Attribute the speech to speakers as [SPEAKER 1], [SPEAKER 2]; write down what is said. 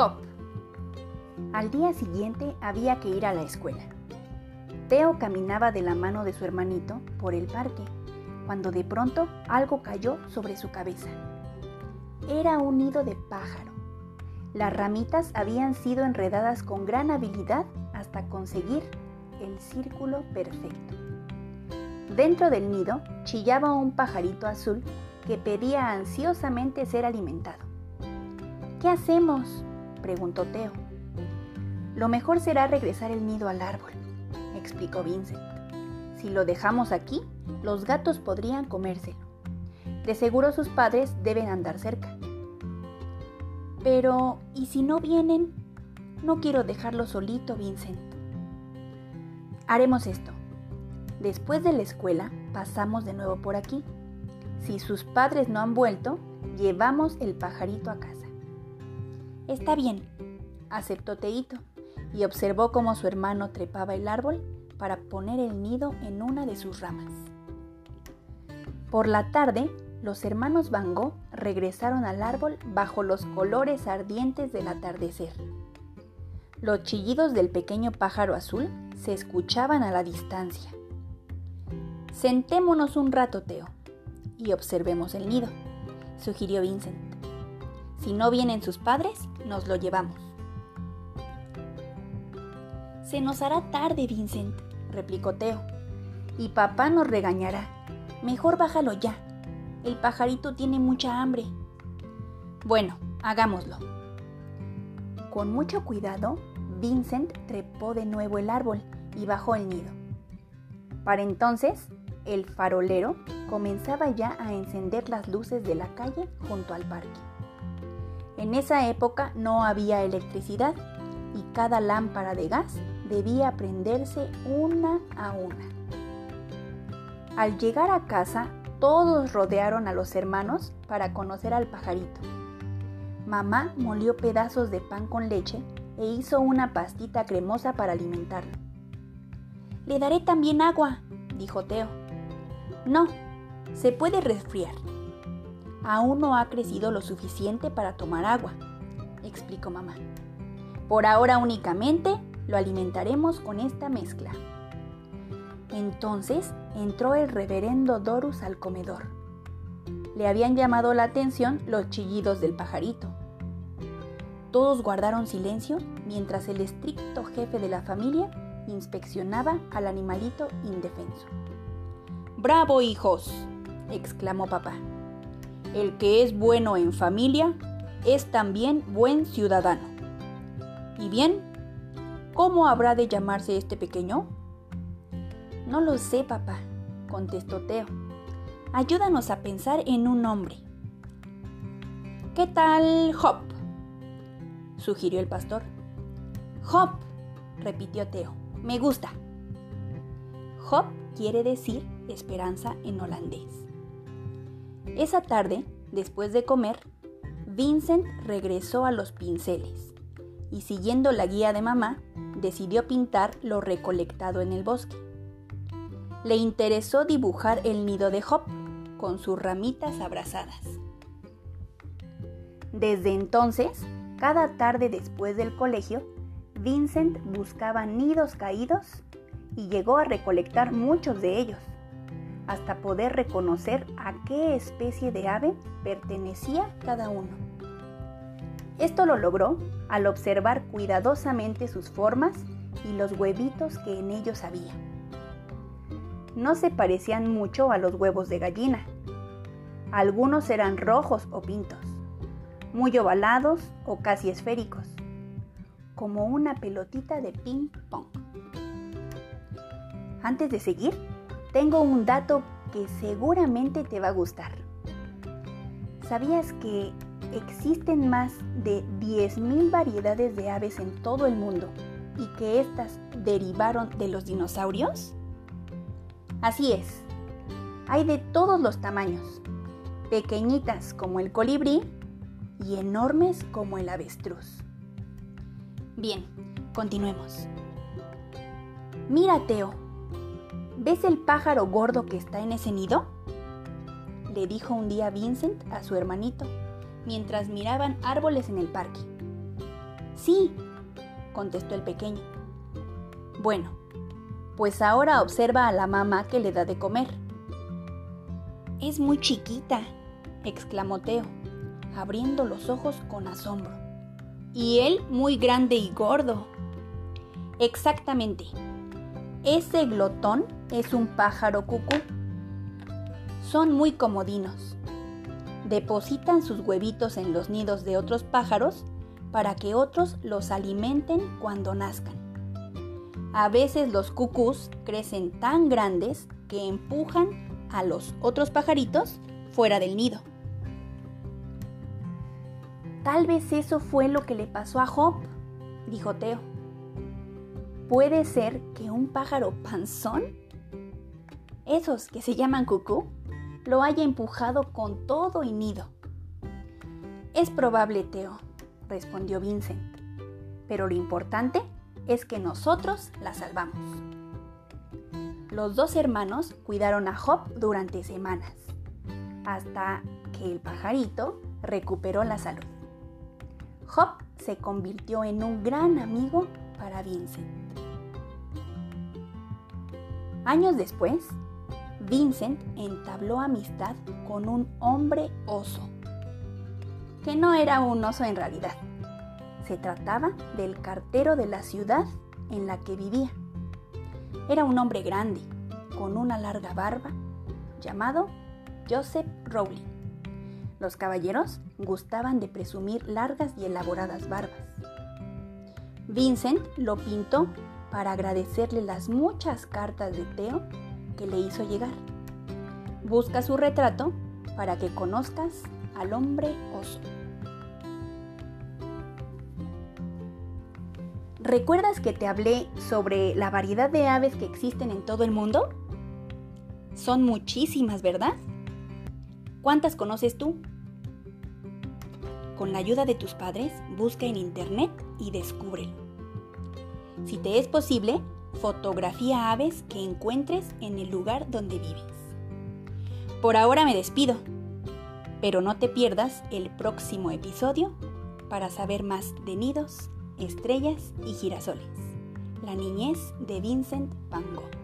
[SPEAKER 1] Hop. Al día siguiente había que ir a la escuela. Teo caminaba de la mano de su hermanito por el parque, cuando de pronto algo cayó sobre su cabeza. Era un nido de pájaro. Las ramitas habían sido enredadas con gran habilidad hasta conseguir el círculo perfecto. Dentro del nido chillaba un pajarito azul que pedía ansiosamente ser alimentado. ¿Qué hacemos? Preguntó Teo. Lo mejor será regresar el nido al árbol, explicó Vincent. Si lo dejamos aquí, los gatos podrían comérselo. De seguro sus padres deben andar cerca. Pero, ¿y si no vienen? No quiero dejarlo solito, Vincent. Haremos esto. Después de la escuela, pasamos de nuevo por aquí. Si sus padres no han vuelto, llevamos el pajarito a casa. Está bien, aceptó Teito y observó cómo su hermano trepaba el árbol para poner el nido en una de sus ramas. Por la tarde, los hermanos Van Gogh regresaron al árbol bajo los colores ardientes del atardecer. Los chillidos del pequeño pájaro azul se escuchaban a la distancia. Sentémonos un rato, Teo, y observemos el nido, sugirió Vincent. Si no vienen sus padres, nos lo llevamos. Se nos hará tarde, Vincent, replicó Teo. Y papá nos regañará. Mejor bájalo ya. El pajarito tiene mucha hambre. Bueno, hagámoslo. Con mucho cuidado, Vincent trepó de nuevo el árbol y bajó el nido. Para entonces, el farolero comenzaba ya a encender las luces de la calle junto al parque. En esa época no había electricidad y cada lámpara de gas debía prenderse una a una. Al llegar a casa, todos rodearon a los hermanos para conocer al pajarito. Mamá molió pedazos de pan con leche e hizo una pastita cremosa para alimentarlo. Le daré también agua, dijo Teo. No, se puede resfriar aún no ha crecido lo suficiente para tomar agua, explicó mamá. Por ahora únicamente lo alimentaremos con esta mezcla. Entonces entró el reverendo Dorus al comedor. Le habían llamado la atención los chillidos del pajarito. Todos guardaron silencio mientras el estricto jefe de la familia inspeccionaba al animalito indefenso. ¡Bravo, hijos! exclamó papá. El que es bueno en familia es también buen ciudadano. ¿Y bien? ¿Cómo habrá de llamarse este pequeño? No lo sé, papá, contestó Teo. Ayúdanos a pensar en un nombre. ¿Qué tal Hop? sugirió el pastor. Hop, repitió Teo. Me gusta. Hop quiere decir esperanza en holandés. Esa tarde, después de comer, Vincent regresó a los pinceles y siguiendo la guía de mamá, decidió pintar lo recolectado en el bosque. Le interesó dibujar el nido de Hop con sus ramitas abrazadas. Desde entonces, cada tarde después del colegio, Vincent buscaba nidos caídos y llegó a recolectar muchos de ellos hasta poder reconocer a qué especie de ave pertenecía cada uno. Esto lo logró al observar cuidadosamente sus formas y los huevitos que en ellos había. No se parecían mucho a los huevos de gallina. Algunos eran rojos o pintos, muy ovalados o casi esféricos, como una pelotita de ping pong. Antes de seguir, tengo un dato que seguramente te va a gustar. ¿Sabías que existen más de 10.000 variedades de aves en todo el mundo y que éstas derivaron de los dinosaurios? Así es, hay de todos los tamaños, pequeñitas como el colibrí y enormes como el avestruz. Bien, continuemos. Mira, Teo, ¿Ves el pájaro gordo que está en ese nido? Le dijo un día Vincent a su hermanito mientras miraban árboles en el parque. Sí, contestó el pequeño. Bueno, pues ahora observa a la mamá que le da de comer. Es muy chiquita, exclamó Teo, abriendo los ojos con asombro. Y él muy grande y gordo. Exactamente. Ese glotón es un pájaro cucú. Son muy comodinos. Depositan sus huevitos en los nidos de otros pájaros para que otros los alimenten cuando nazcan. A veces los cucús crecen tan grandes que empujan a los otros pajaritos fuera del nido. Tal vez eso fue lo que le pasó a Job, dijo Teo. ¿Puede ser que un pájaro panzón, esos que se llaman cucú, lo haya empujado con todo y nido? Es probable, Teo, respondió Vincent, pero lo importante es que nosotros la salvamos. Los dos hermanos cuidaron a Job durante semanas, hasta que el pajarito recuperó la salud. Job se convirtió en un gran amigo para Vincent. Años después, Vincent entabló amistad con un hombre oso, que no era un oso en realidad. Se trataba del cartero de la ciudad en la que vivía. Era un hombre grande, con una larga barba, llamado Joseph Rowling. Los caballeros gustaban de presumir largas y elaboradas barbas. Vincent lo pintó para agradecerle las muchas cartas de Teo que le hizo llegar. Busca su retrato para que conozcas al hombre oso. ¿Recuerdas que te hablé sobre la variedad de aves que existen en todo el mundo? Son muchísimas, ¿verdad? ¿Cuántas conoces tú? Con la ayuda de tus padres, busca en internet y descúbrelo. Si te es posible, fotografía aves que encuentres en el lugar donde vives. Por ahora me despido, pero no te pierdas el próximo episodio para saber más de nidos Estrellas y girasoles. La niñez de Vincent Van Gogh.